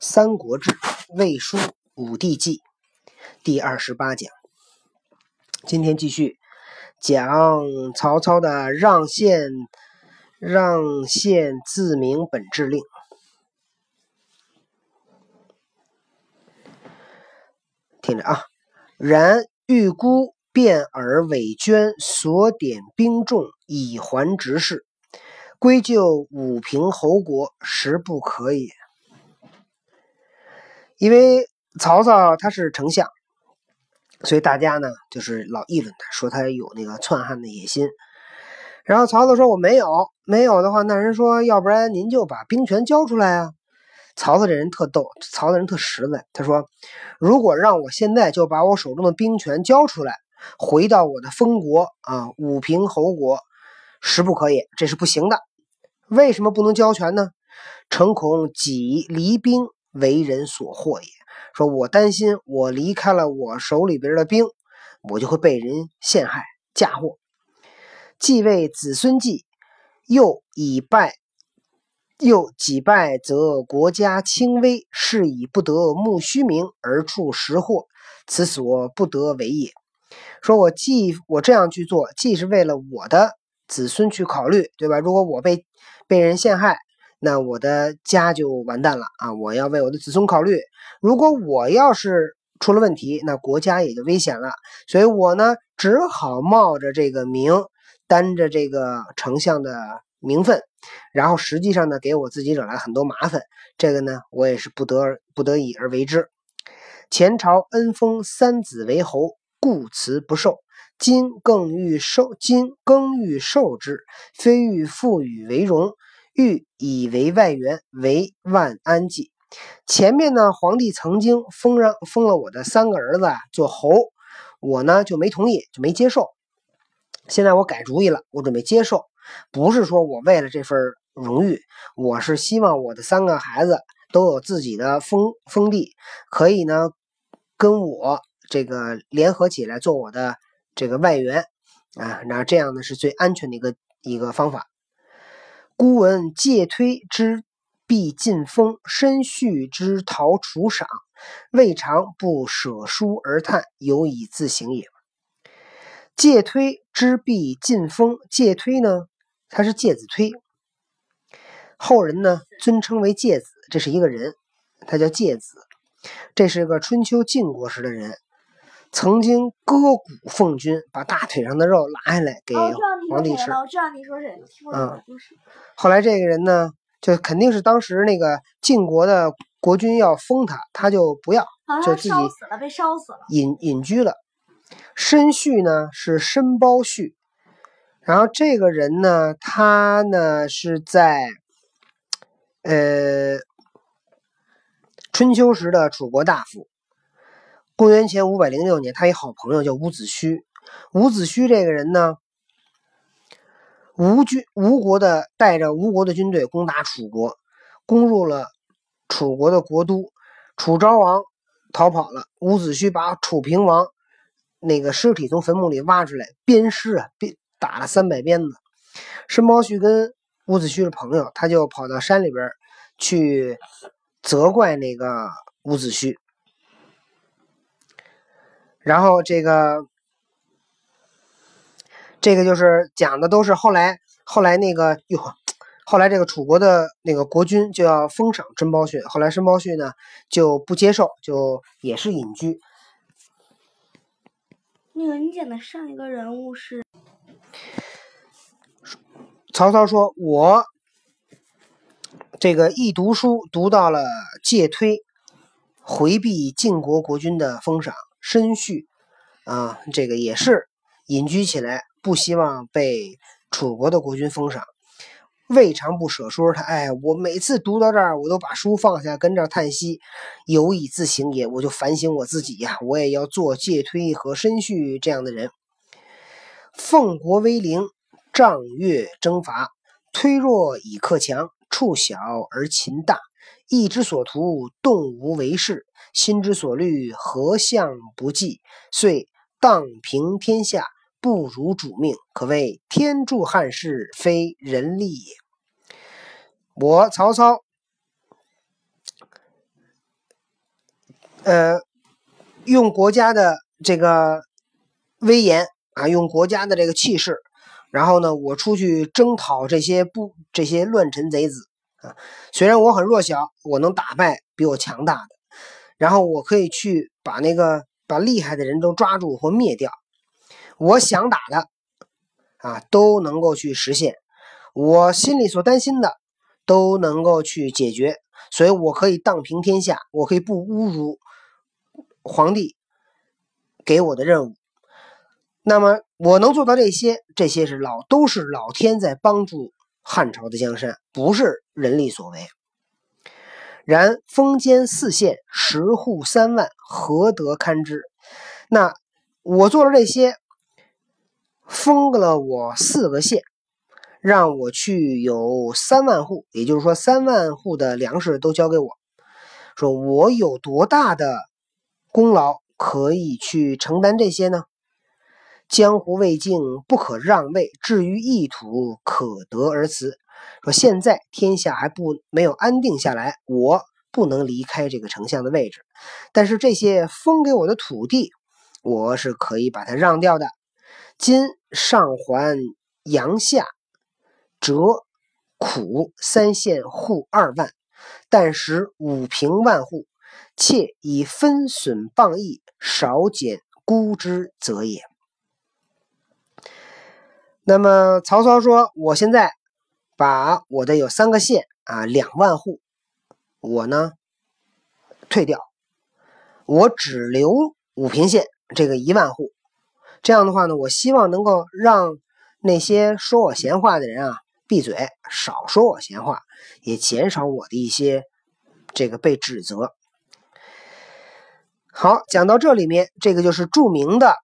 三国志·魏书·武帝纪第二十八讲。今天继续讲曹操的让县让县自明本志令。听着啊，然欲孤变而伪捐所点兵众以还直事，归就武平侯国，实不可也。因为曹操他是丞相，所以大家呢就是老议论他，说他有那个篡汉的野心。然后曹操说：“我没有，没有的话，那人说，要不然您就把兵权交出来啊。”曹操这人特逗，曹操人特实在。他说：“如果让我现在就把我手中的兵权交出来，回到我的封国啊，武平侯国，实不可以，这是不行的。为什么不能交权呢？诚恐己离兵。”为人所惑也。说我担心，我离开了我手里边的兵，我就会被人陷害嫁祸。继位子孙继，又以败，又己败，则国家轻微，是以不得慕虚名而处实祸，此所不得为也。说我既我这样去做，既是为了我的子孙去考虑，对吧？如果我被被人陷害。那我的家就完蛋了啊！我要为我的子孙考虑。如果我要是出了问题，那国家也就危险了。所以我呢，只好冒着这个名，担着这个丞相的名分，然后实际上呢，给我自己惹来很多麻烦。这个呢，我也是不得不得已而为之。前朝恩封三子为侯，故辞不受。今更欲受，今更欲受之，非欲复予为荣。欲以为外援，为万安计。前面呢，皇帝曾经封让封了我的三个儿子啊做侯，我呢就没同意，就没接受。现在我改主意了，我准备接受。不是说我为了这份荣誉，我是希望我的三个孩子都有自己的封封地，可以呢跟我这个联合起来做我的这个外援啊。那这样呢是最安全的一个一个方法。孤闻介推之必尽封，申叙之逃除赏，未尝不舍书而叹，有以自省也。介推之必尽封，介推呢，他是介子推，后人呢尊称为介子，这是一个人，他叫介子，这是个春秋晋国时的人。曾经割骨奉君，把大腿上的肉拉下来给皇帝吃。我知道你说谁了，嗯，后来这个人呢，就肯定是当时那个晋国的国君要封他，他就不要，就自己烧死了，被烧死了，隐隐居了。申胥呢是申包胥，然后这个人呢，他呢是在呃春秋时的楚国大夫。公元前五百零六年，他一好朋友叫伍子胥。伍子胥这个人呢，吴军吴国的带着吴国的军队攻打楚国，攻入了楚国的国都。楚昭王逃跑了，伍子胥把楚平王那个尸体从坟墓里挖出来鞭尸啊，鞭打了三百鞭子。申包胥跟伍子胥是朋友，他就跑到山里边去责怪那个伍子胥。然后这个，这个就是讲的都是后来后来那个哟，后来这个楚国的那个国君就要封赏申包胥，后来申包胥呢就不接受，就也是隐居。那个你讲的上一个人物是曹操说：“我这个一读书读到了介推回避晋国国君的封赏。”申叙啊，这个也是隐居起来，不希望被楚国的国君封赏。未尝不舍说，他哎，我每次读到这儿，我都把书放下，跟着叹息，有以自省也。我就反省我自己呀，我也要做介推和申叙这样的人。奉国威灵，仗越征伐，推弱以克强，处小而擒大。意之所图，动无为事；心之所虑，何相不济？遂荡平天下，不如主命，可谓天助汉室，非人力也。我曹操呃，用国家的这个威严啊，用国家的这个气势，然后呢，我出去征讨这些不这些乱臣贼子啊。虽然我很弱小，我能打败比我强大的，然后我可以去把那个把厉害的人都抓住或灭掉。我想打的啊，都能够去实现。我心里所担心的。都能够去解决，所以我可以荡平天下，我可以不侮辱皇帝给我的任务。那么我能做到这些，这些是老都是老天在帮助汉朝的江山，不是人力所为。然封监四县，十户三万，何得堪之？那我做了这些，封了我四个县。让我去有三万户，也就是说三万户的粮食都交给我，说我有多大的功劳可以去承担这些呢？江湖未尽，不可让位；至于异土，可得而辞。说现在天下还不没有安定下来，我不能离开这个丞相的位置，但是这些封给我的土地，我是可以把它让掉的。今上还阳夏。折苦三县户二万，但使五平万户，妾以分损谤义，少减孤之则也。那么曹操说：“我现在把我的有三个县啊，两万户，我呢退掉，我只留五平县这个一万户。这样的话呢，我希望能够让那些说我闲话的人啊。”闭嘴，少说我闲话，也减少我的一些这个被指责。好，讲到这里面，这个就是著名的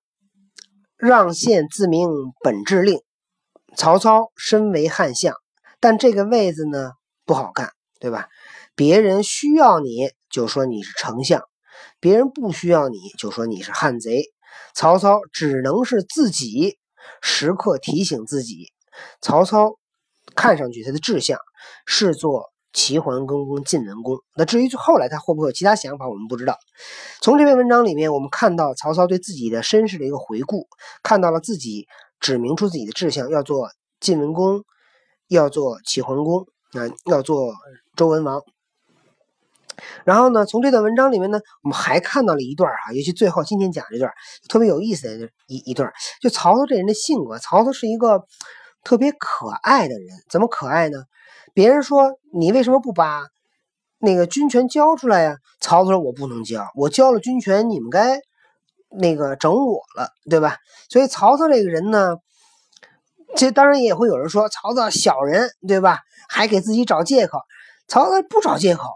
“让县自明本制令”。曹操身为汉相，但这个位子呢不好干，对吧？别人需要你就说你是丞相，别人不需要你就说你是汉贼。曹操只能是自己时刻提醒自己。曹操。看上去他的志向是做齐桓公公晋文公，那至于后来他会不会有其他想法，我们不知道。从这篇文章里面，我们看到曹操对自己的身世的一个回顾，看到了自己指明出自己的志向，要做晋文公，要做齐桓公，啊，要做周文王。然后呢，从这段文章里面呢，我们还看到了一段哈，尤其最后今天讲这段特别有意思的一一段，就曹操这人的性格，曹操是一个。特别可爱的人，怎么可爱呢？别人说你为什么不把那个军权交出来呀？曹操说：“我不能交，我交了军权，你们该那个整我了，对吧？”所以曹操这个人呢，这当然也会有人说曹操小人，对吧？还给自己找借口。曹操不找借口，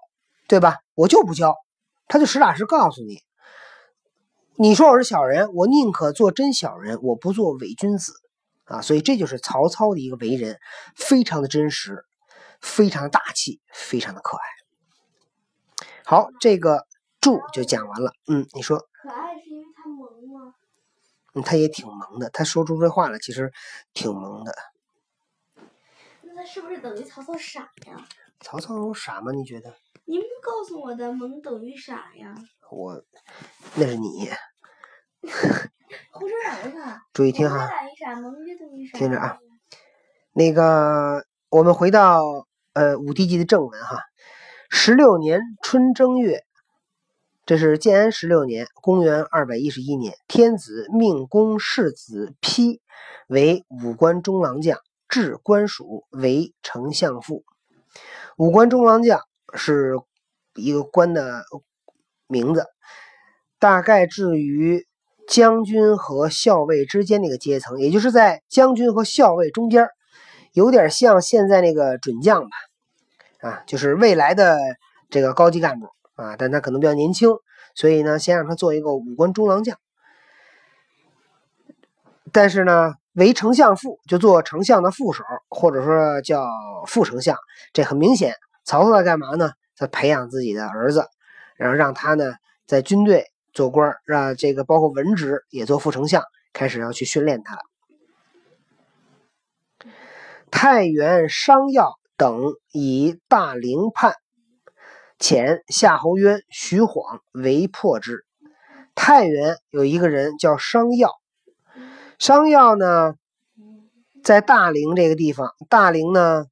对吧？我就不交，他就实打实告诉你：你说我是小人，我宁可做真小人，我不做伪君子。啊，所以这就是曹操的一个为人，非常的真实，非常大气，非常的可爱。好，这个注就讲完了。嗯，你说？嗯，他也挺萌的。他说出这话来，其实挺萌的。那他是不是等于曹操傻呀？曹操傻吗？你觉得？您不告诉我的，萌等于傻呀？我，那是你。胡说啥呢？注意听哈，听着啊。那个，我们回到呃《五帝纪》的正文哈。十六年春正月，这是建安十六年，公元二百一十一年，天子命公世子丕为武官中郎将，置官署为丞相府。武官中郎将是一个官的名字，大概至于。将军和校尉之间那个阶层，也就是在将军和校尉中间，有点像现在那个准将吧，啊，就是未来的这个高级干部啊，但他可能比较年轻，所以呢，先让他做一个武官中郎将。但是呢，为丞相副，就做丞相的副手，或者说叫副丞相。这很明显，曹操在干嘛呢？在培养自己的儿子，然后让他呢在军队。做官让这个包括文职也做副丞相，开始要去训练他。太原、商要等以大陵叛，遣夏侯渊、徐晃为破之。太原有一个人叫商曜，商曜呢，在大陵这个地方，大陵呢，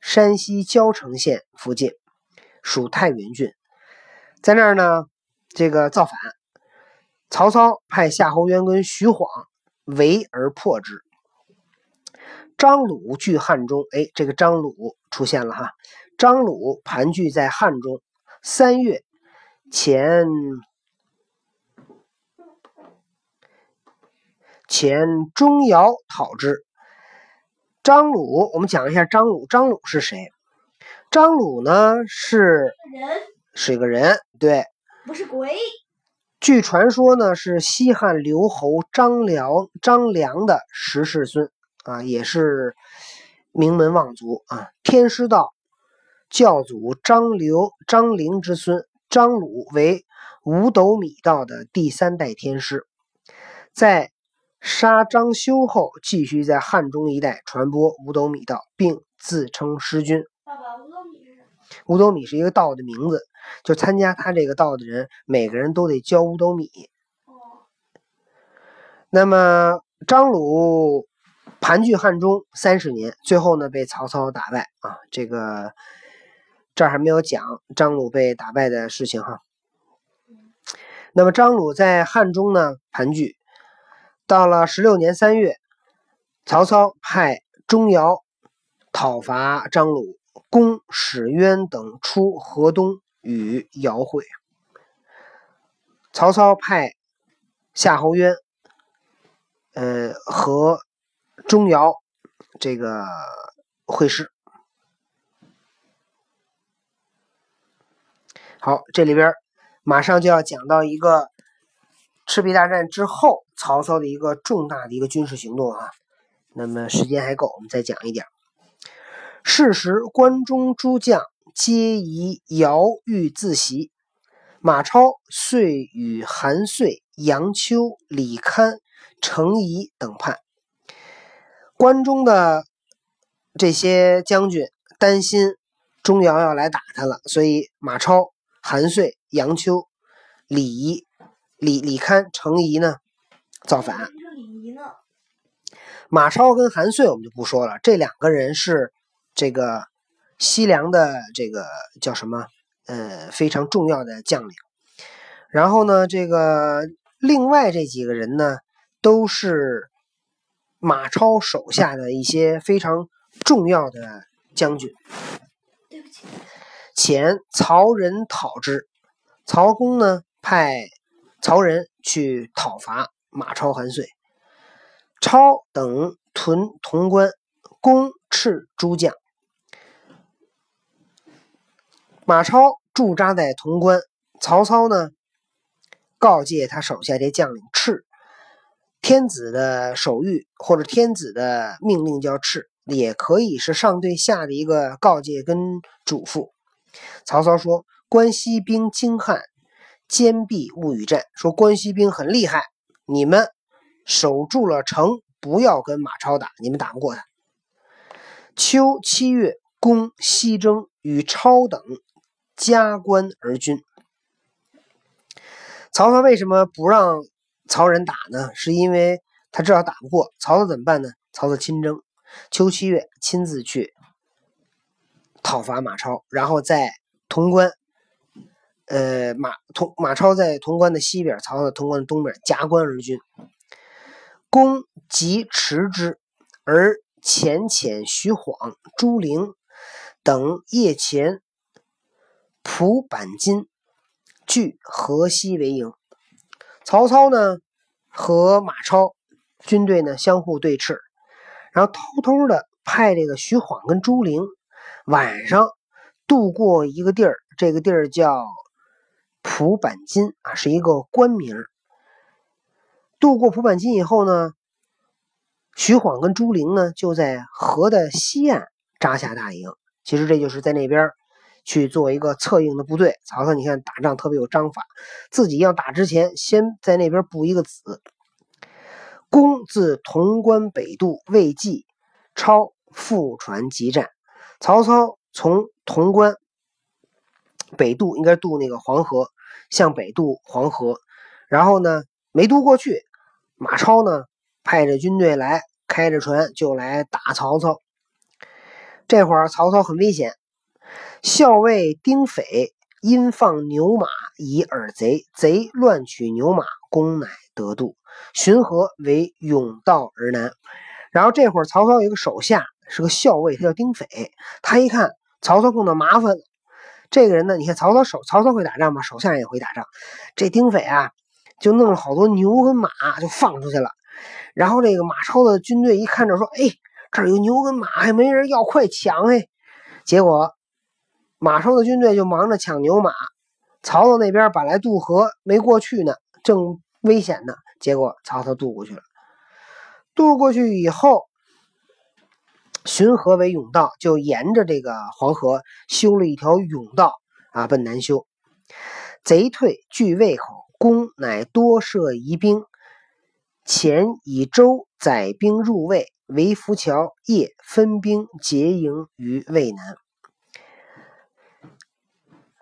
山西交城县附近，属太原郡，在那儿呢，这个造反，曹操派夏侯渊跟徐晃围而破之。张鲁据汉中，哎，这个张鲁出现了哈，张鲁盘踞在汉中，三月前。前钟繇讨之。张鲁，我们讲一下张鲁。张鲁是谁？张鲁呢是人是个人，对。不是鬼。据传说呢是西汉留侯张辽张良的十世孙啊，也是名门望族啊。天师道教祖张刘张陵之孙张鲁为五斗米道的第三代天师，在。杀张修后，继续在汉中一带传播五斗米道，并自称师君。爸爸，五斗米是什么？五斗米是一个道的名字，就参加他这个道的人，每个人都得交五斗米。哦。那么张鲁盘踞汉中三十年，最后呢被曹操打败啊。这个这儿还没有讲张鲁被打败的事情哈。那么张鲁在汉中呢盘踞。到了十六年三月，曹操派钟繇讨伐张鲁，攻史渊等出河东与姚会。曹操派夏侯渊，呃和钟繇这个会师。好，这里边马上就要讲到一个。赤壁大战之后，曹操的一个重大的一个军事行动啊，那么时间还够，我们再讲一点。是时，关中诸将皆宜姚豫自袭，马超遂与韩遂、杨秋、李堪、程颐等叛。关中的这些将军担心钟繇要来打他了，所以马超、韩遂、杨秋、李仪。李李堪、程颐呢，造反。马超跟韩遂我们就不说了，这两个人是这个西凉的这个叫什么？呃，非常重要的将领。然后呢，这个另外这几个人呢，都是马超手下的一些非常重要的将军。对不起。遣曹仁讨之，曹公呢派。曹仁去讨伐马超、韩遂，超等屯潼关，攻斥诸将。马超驻扎在潼关，曹操呢告诫他手下这将领赤，天子的手谕或者天子的命令叫赤，也可以是上对下的一个告诫跟嘱咐。曹操说：“关西兵精悍。”坚壁勿与战，说关西兵很厉害，你们守住了城，不要跟马超打，你们打不过他。秋七月，攻西征，与超等加官而军。曹操为什么不让曹仁打呢？是因为他知道打不过曹操，怎么办呢？曹操亲征，秋七月亲自去讨伐马超，然后在潼关。呃，马潼马超在潼关的西边，曹操在潼关的东边，夹关而军。公即持之，而遣遣徐晃、朱灵等夜前蒲坂津，据河西为营。曹操呢和马超军队呢相互对峙，然后偷偷的派这个徐晃跟朱灵晚上渡过一个地儿，这个地儿叫。蒲坂津啊，是一个官名。渡过蒲坂津以后呢，徐晃跟朱灵呢就在河的西岸扎下大营。其实这就是在那边去做一个策应的部队。曹操，你看打仗特别有章法，自己要打之前，先在那边布一个子。公自潼关北渡，未济，超复传急战。曹操从潼关北渡，应该渡那个黄河，向北渡黄河。然后呢，没渡过去，马超呢派着军队来，开着船就来打曹操。这会儿曹操很危险，校尉丁斐因放牛马以饵贼，贼乱取牛马，公乃得渡。寻河为甬道而南。然后这会儿曹操有一个手下是个校尉，他叫丁斐。他一看曹操碰到麻烦了，这个人呢，你看曹操手曹操会打仗吗？手下也会打仗。这丁斐啊，就弄了好多牛跟马，就放出去了。然后这个马超的军队一看着说：“哎，这儿有牛跟马，还没人要，快抢！”哎，结果马超的军队就忙着抢牛马，曹操那边本来渡河没过去呢，正危险呢。结果曹操渡过去了，渡过去以后，巡河为甬道，就沿着这个黄河修了一条甬道啊，奔南修。贼退据渭口，公乃多设疑兵，前以舟载兵入渭，为浮桥，夜分兵结营于渭南。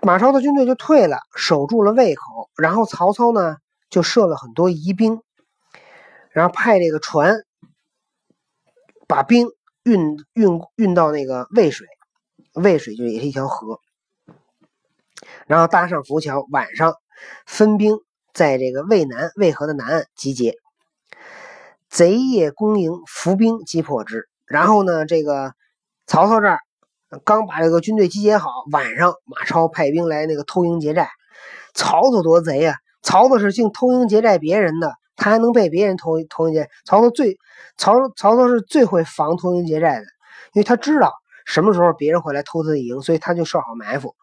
马超的军队就退了，守住了渭口，然后曹操呢？就设了很多疑兵，然后派这个船把兵运运运到那个渭水，渭水就也是一条河，然后搭上浮桥，晚上分兵在这个渭南渭河的南岸集结。贼夜攻营，伏兵击破之。然后呢，这个曹操这儿刚把这个军队集结好，晚上马超派兵来那个偷营劫寨。曹操多贼呀！曹操是净偷营劫寨别人的，他还能被别人偷偷营劫？曹操最曹曹操是最会防偷营劫寨的，因为他知道什么时候别人会来偷他的营，所以他就设好埋伏。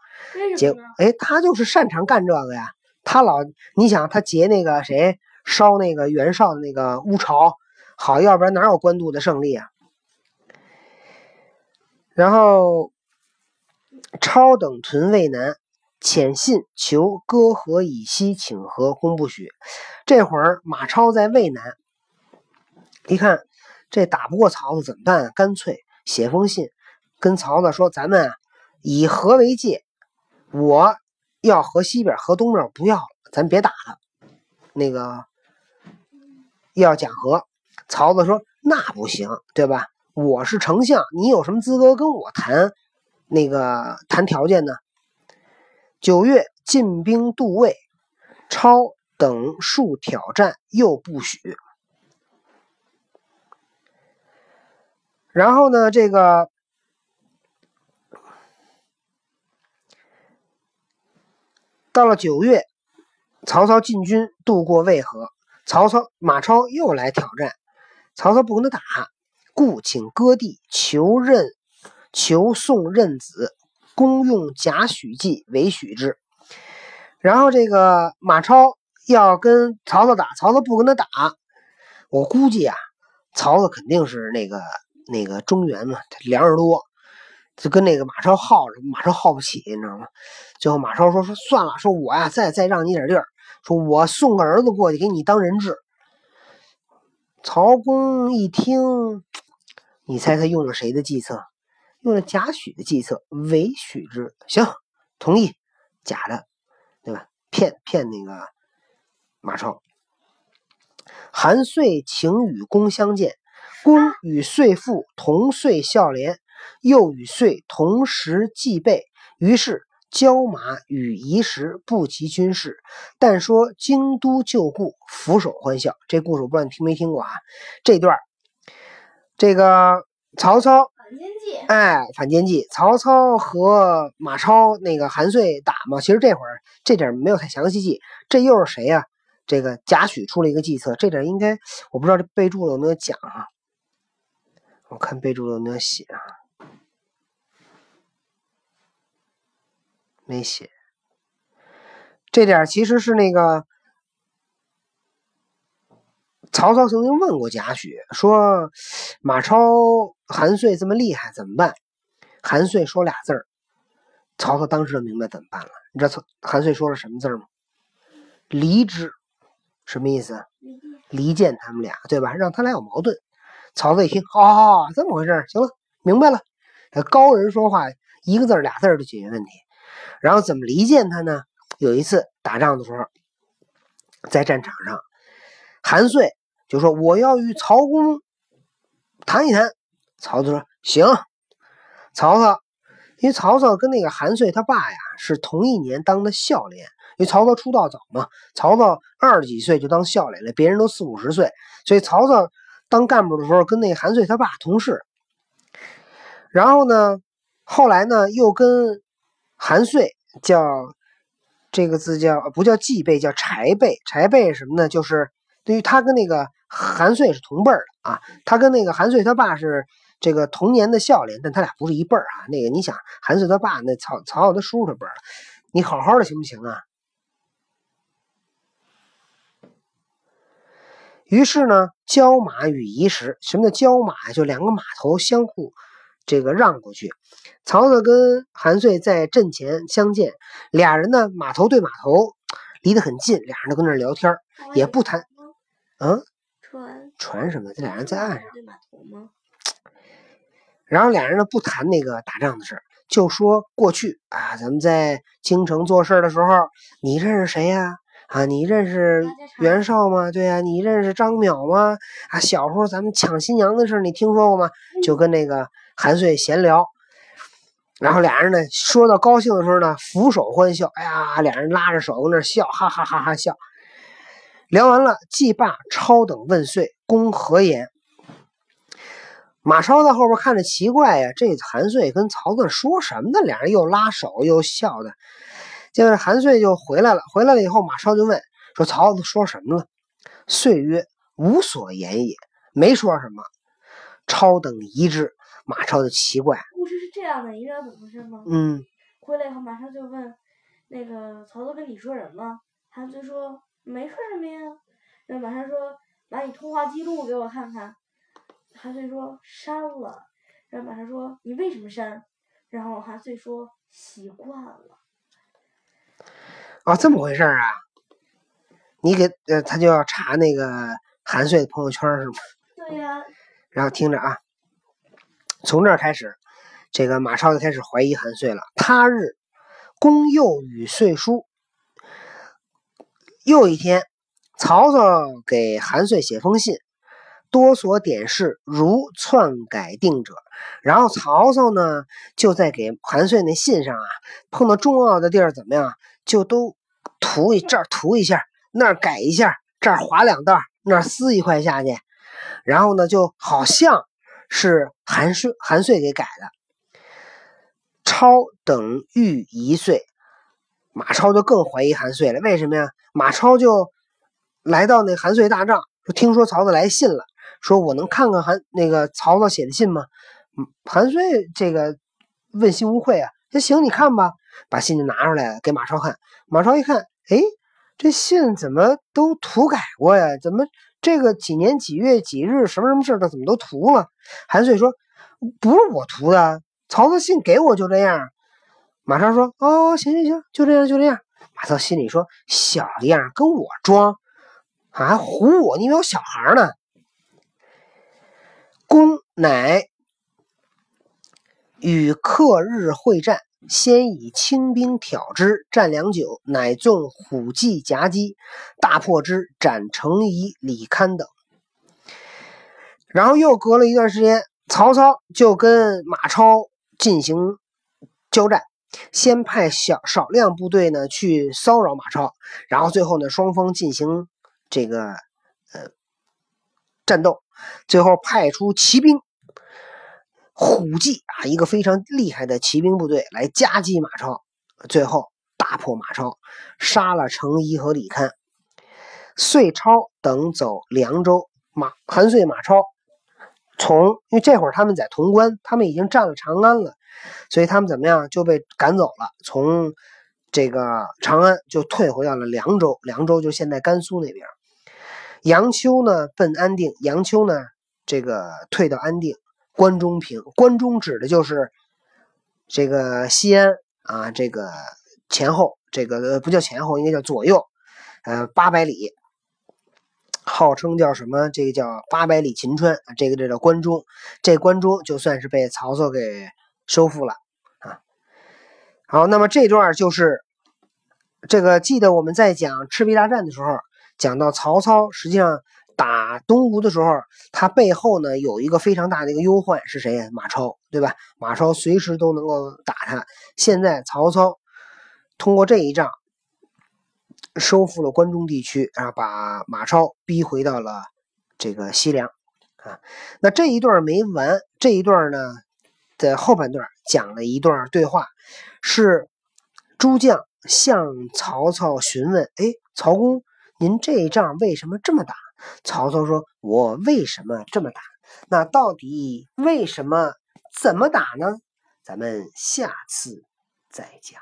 结哎，他就是擅长干这个呀。他老你想他劫那个谁烧那个袁绍的那个乌巢，好，要不然哪有官渡的胜利啊？然后超等屯渭南。遣信求割河以西，请和，公不许。这会儿马超在渭南，一看这打不过曹操怎么办？干脆写封信跟曹操说：“咱们啊以河为界，我要河西边，河东边不要了，咱别打了。那个要讲和。”曹操说：“那不行，对吧？我是丞相，你有什么资格跟我谈那个谈条件呢？”九月，进兵渡渭，超等数挑战，又不许。然后呢，这个到了九月，曹操进军渡过渭河，曹操马超又来挑战，曹操不跟他打，故请割地，求任，求送任子。公用贾诩计为许之，然后这个马超要跟曹操打，曹操不跟他打。我估计啊，曹操肯定是那个那个中原嘛，粮食多，就跟那个马超耗着，马超耗不起，你知道吗？最后马超说说算了，说我呀再再让你点地儿，说我送个儿子过去给你当人质。曹公一听，你猜他用了谁的计策？用了贾诩的计策，伪许之，行，同意，假的，对吧？骗骗那个马超。韩遂请与公相见，公与遂父同岁孝廉，又与遂同时祭备，于是交马与仪时，不及军事，但说京都旧故，俯首欢笑。这故事我不知道你听没听过啊？这段这个曹操。反间计哎，反间计，曹操和马超那个韩遂打嘛，其实这会儿这点没有太详细记。这又是谁呀？这个贾诩出了一个计策，这点应该我不知道这备注了有没有讲啊？我看备注有没有写啊？没写。这点其实是那个。曹操曾经问过贾诩，说：“马超、韩遂这么厉害，怎么办？”韩遂说俩字儿，曹操当时就明白怎么办了。你知道韩遂说了什么字吗？“离之”，什么意思？离间他们俩，对吧？让他俩有矛盾。曹操一听，好好好，这么回事行了，明白了。高人说话，一个字俩字就解决问题。然后怎么离间他呢？有一次打仗的时候，在战场上，韩遂就说：“我要与曹公谈一谈。”曹操说：“行。”曹操，因为曹操跟那个韩遂他爸呀是同一年当的孝廉，因为曹操出道早嘛，曹操二十几岁就当孝廉了，别人都四五十岁，所以曹操当干部的时候跟那韩遂他爸同事。然后呢，后来呢又跟韩遂叫这个字叫不叫继辈，叫柴备。柴备什么呢？就是对于他跟那个韩遂是同辈的啊，他跟那个韩遂他爸是。这个同年的孝廉，但他俩不是一辈儿啊。那个你想，韩遂他爸那曹曹操他叔叔辈儿你好好的行不行啊？于是呢，交马与移时。什么叫交马就两个马头相互这个让过去。曹操跟韩遂在阵前相见，俩人呢马头对马头，离得很近，俩人都跟那聊天，也不谈。嗯，船船什么？这俩人在岸上。对马头吗？然后俩人呢不谈那个打仗的事就说过去啊，咱们在京城做事的时候，你认识谁呀？啊，你认识袁绍吗？对呀，你认识张淼吗？啊，小时候咱们抢新娘的事你听说过吗？就跟那个韩遂闲聊，然后俩人呢说到高兴的时候呢，俯首欢笑，哎呀，俩人拉着手跟那笑，哈哈哈哈笑。聊完了，季霸超等问岁公何言？马超在后边看着奇怪呀，这韩遂跟曹操说什么呢？俩人又拉手又笑的。接着韩遂就回来了，回来了以后，马超就问说：“曹操说什么了？”遂曰：“无所言也，没说什么。”超等疑之，马超就奇怪。故事是这样的，你知道怎么回事吗？嗯。回来以后，马上就问那个曹操跟你说什么？韩遂说没说什么呀。那马超说：“把你通话记录给我看看。”韩遂说删了，然后马超说你为什么删？然后韩遂说习惯了。哦，这么回事啊？你给呃，他就要查那个韩遂的朋友圈是吗？对呀。然后听着啊，从这儿开始，这个马超就开始怀疑韩遂了。他日，公又与遂书。又一天，曹操给韩遂写封信。多所点事，如篡改定者。然后曹操呢，就在给韩遂那信上啊，碰到重要的地儿怎么样，就都涂一这儿涂一下，那儿改一下，这儿划两道，那儿撕一块下去。然后呢，就好像是韩遂韩遂给改的。超等欲一岁，马超就更怀疑韩遂了。为什么呀？马超就来到那韩遂大帐，说听说曹操来信了。说我能看看韩那个曹操写的信吗？韩遂这个问心无愧啊，那行你看吧，把信就拿出来给马超看。马超一看，哎，这信怎么都涂改过呀？怎么这个几年几月几日什么什么事的怎么都涂了？韩遂说不是我涂的，曹操信给我就这样。马超说哦，行行行，就这样就这样。马超心里说小样，跟我装，还唬我？你以为我小孩呢？公乃与克日会战，先以轻兵挑之，战良久，乃纵虎骑夹击，大破之，斩程颐、李堪等。然后又隔了一段时间，曹操就跟马超进行交战，先派小少量部队呢去骚扰马超，然后最后呢双方进行这个呃战斗。最后派出骑兵虎骑啊，一个非常厉害的骑兵部队来夹击马超，最后大破马超，杀了程颐和李堪。遂超等走凉州，马韩遂、马超从，因为这会儿他们在潼关，他们已经占了长安了，所以他们怎么样就被赶走了，从这个长安就退回到了凉州，凉州就现在甘肃那边。杨秋呢奔安定，杨秋呢这个退到安定，关中平。关中指的就是这个西安啊，这个前后，这个不叫前后，应该叫左右，呃，八百里，号称叫什么？这个叫八百里秦川，这个这叫关中。这关中就算是被曹操给收复了啊。好，那么这段就是这个，记得我们在讲赤壁大战的时候，讲到曹操实际上打东吴的时候，他背后呢有一个非常大的一个忧患是谁呀？马超，对吧？马超随时都能够打他。现在曹操通过这一仗收复了关中地区，啊，把马超逼回到了这个西凉啊。那这一段没完，这一段呢？的后半段讲了一段对话，是诸将向曹操询问：“哎，曹公，您这一仗为什么这么打？”曹操说：“我为什么这么打？那到底为什么？怎么打呢？咱们下次再讲。”